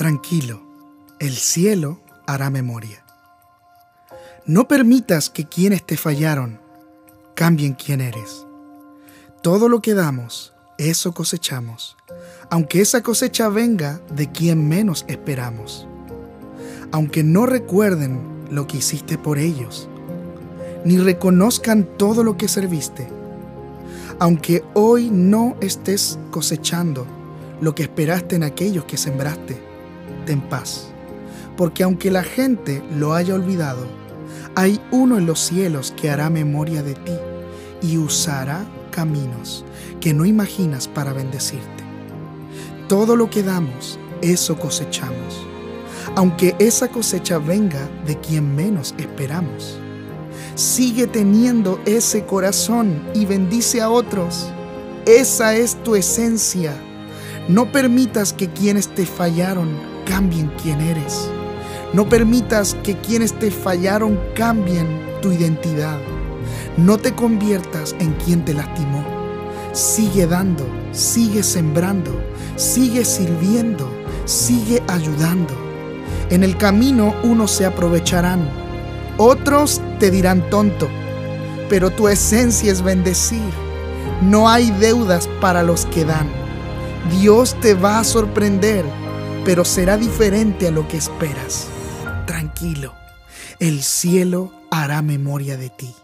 Tranquilo, el cielo hará memoria. No permitas que quienes te fallaron cambien quién eres. Todo lo que damos, eso cosechamos, aunque esa cosecha venga de quien menos esperamos. Aunque no recuerden lo que hiciste por ellos, ni reconozcan todo lo que serviste, aunque hoy no estés cosechando lo que esperaste en aquellos que sembraste, ten paz, porque aunque la gente lo haya olvidado, hay uno en los cielos que hará memoria de ti y usará caminos que no imaginas para bendecirte. Todo lo que damos, eso cosechamos, aunque esa cosecha venga de quien menos esperamos. Sigue teniendo ese corazón y bendice a otros. Esa es tu esencia. No permitas que quienes te fallaron cambien quién eres. No permitas que quienes te fallaron cambien tu identidad. No te conviertas en quien te lastimó. Sigue dando, sigue sembrando, sigue sirviendo, sigue ayudando. En el camino unos se aprovecharán, otros te dirán tonto, pero tu esencia es bendecir. No hay deudas para los que dan. Dios te va a sorprender, pero será diferente a lo que esperas. Tranquilo, el cielo hará memoria de ti.